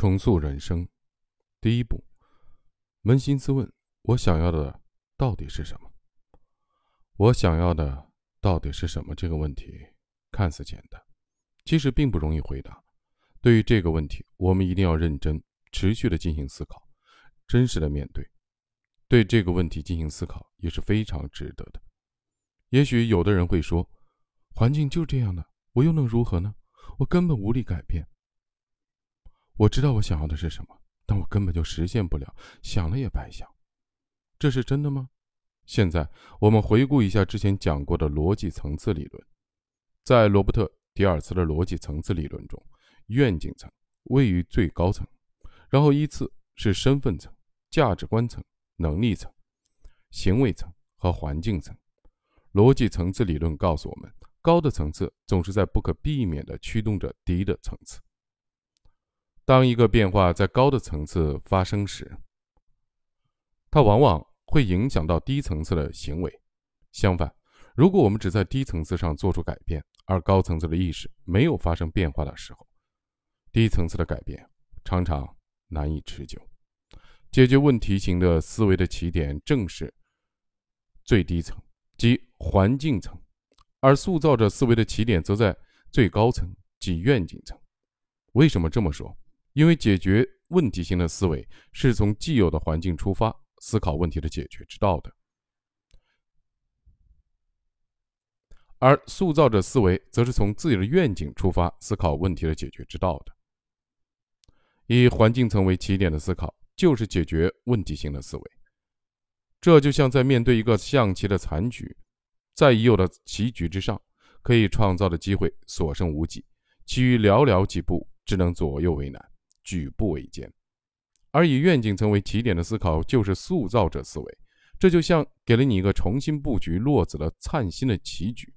重塑人生，第一步，扪心自问：我想要的到底是什么？我想要的到底是什么？这个问题看似简单，其实并不容易回答。对于这个问题，我们一定要认真、持续的进行思考，真实的面对。对这个问题进行思考也是非常值得的。也许有的人会说：“环境就这样的，我又能如何呢？我根本无力改变。”我知道我想要的是什么，但我根本就实现不了，想了也白想。这是真的吗？现在我们回顾一下之前讲过的逻辑层次理论，在罗伯特·迪尔茨的逻辑层次理论中，愿景层位于最高层，然后依次是身份层、价值观层、能力层、行为层和环境层。逻辑层次理论告诉我们，高的层次总是在不可避免地驱动着低的层次。当一个变化在高的层次发生时，它往往会影响到低层次的行为。相反，如果我们只在低层次上做出改变，而高层次的意识没有发生变化的时候，低层次的改变常常难以持久。解决问题型的思维的起点正是最低层，即环境层，而塑造着思维的起点则在最高层，即愿景层。为什么这么说？因为解决问题性的思维是从既有的环境出发思考问题的解决之道的，而塑造者思维则是从自己的愿景出发思考问题的解决之道的。以环境层为起点的思考就是解决问题性的思维。这就像在面对一个象棋的残局，在已有的棋局之上，可以创造的机会所剩无几，其余寥寥几步，只能左右为难。举步维艰，而以愿景层为起点的思考就是塑造者思维。这就像给了你一个重新布局落子的灿新的棋局，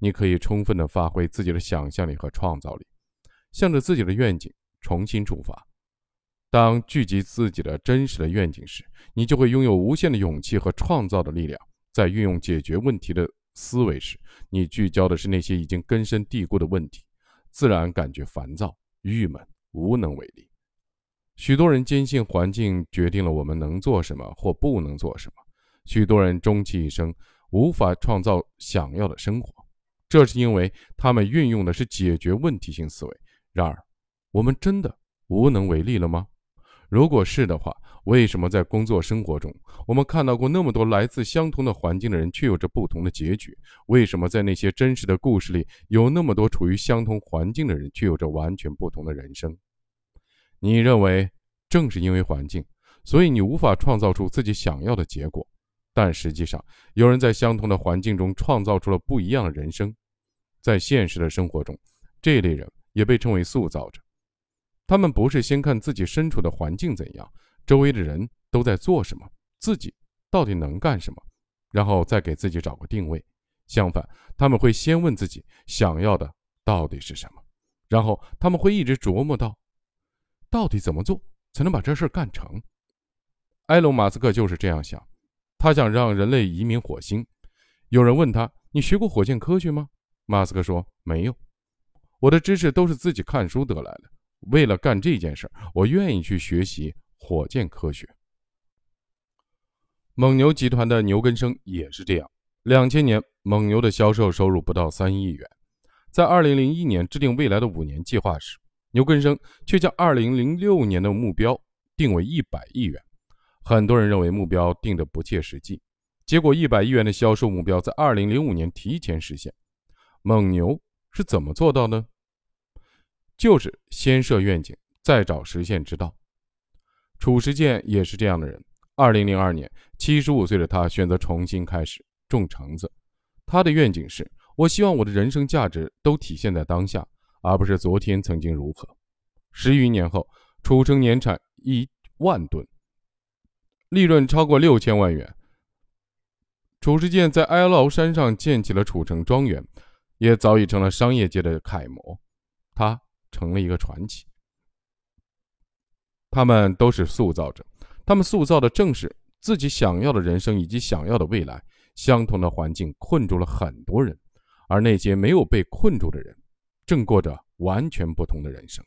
你可以充分的发挥自己的想象力和创造力，向着自己的愿景重新出发。当聚集自己的真实的愿景时，你就会拥有无限的勇气和创造的力量。在运用解决问题的思维时，你聚焦的是那些已经根深蒂固的问题，自然感觉烦躁、郁闷。无能为力。许多人坚信环境决定了我们能做什么或不能做什么。许多人终其一生无法创造想要的生活，这是因为他们运用的是解决问题性思维。然而，我们真的无能为力了吗？如果是的话，为什么在工作生活中，我们看到过那么多来自相同的环境的人，却有着不同的结局？为什么在那些真实的故事里，有那么多处于相同环境的人，却有着完全不同的人生？你认为正是因为环境，所以你无法创造出自己想要的结果。但实际上，有人在相同的环境中创造出了不一样的人生。在现实的生活中，这类人也被称为塑造者。他们不是先看自己身处的环境怎样。周围的人都在做什么？自己到底能干什么？然后再给自己找个定位。相反，他们会先问自己想要的到底是什么，然后他们会一直琢磨到，到底怎么做才能把这事干成。埃隆·马斯克就是这样想，他想让人类移民火星。有人问他：“你学过火箭科学吗？”马斯克说：“没有，我的知识都是自己看书得来的。为了干这件事，我愿意去学习。”火箭科学，蒙牛集团的牛根生也是这样。两千年，蒙牛的销售收入不到三亿元，在二零零一年制定未来的五年计划时，牛根生却将二零零六年的目标定为一百亿元。很多人认为目标定的不切实际，结果一百亿元的销售目标在二零零五年提前实现。蒙牛是怎么做到呢？就是先设愿景，再找实现之道。褚时健也是这样的人。二零零二年，七十五岁的他选择重新开始种橙子。他的愿景是：我希望我的人生价值都体现在当下，而不是昨天曾经如何。十余年后，褚橙年产一万吨，利润超过六千万元。褚时健在哀牢山上建起了褚橙庄园，也早已成了商业界的楷模。他成了一个传奇。他们都是塑造者，他们塑造的正是自己想要的人生以及想要的未来。相同的环境困住了很多人，而那些没有被困住的人，正过着完全不同的人生。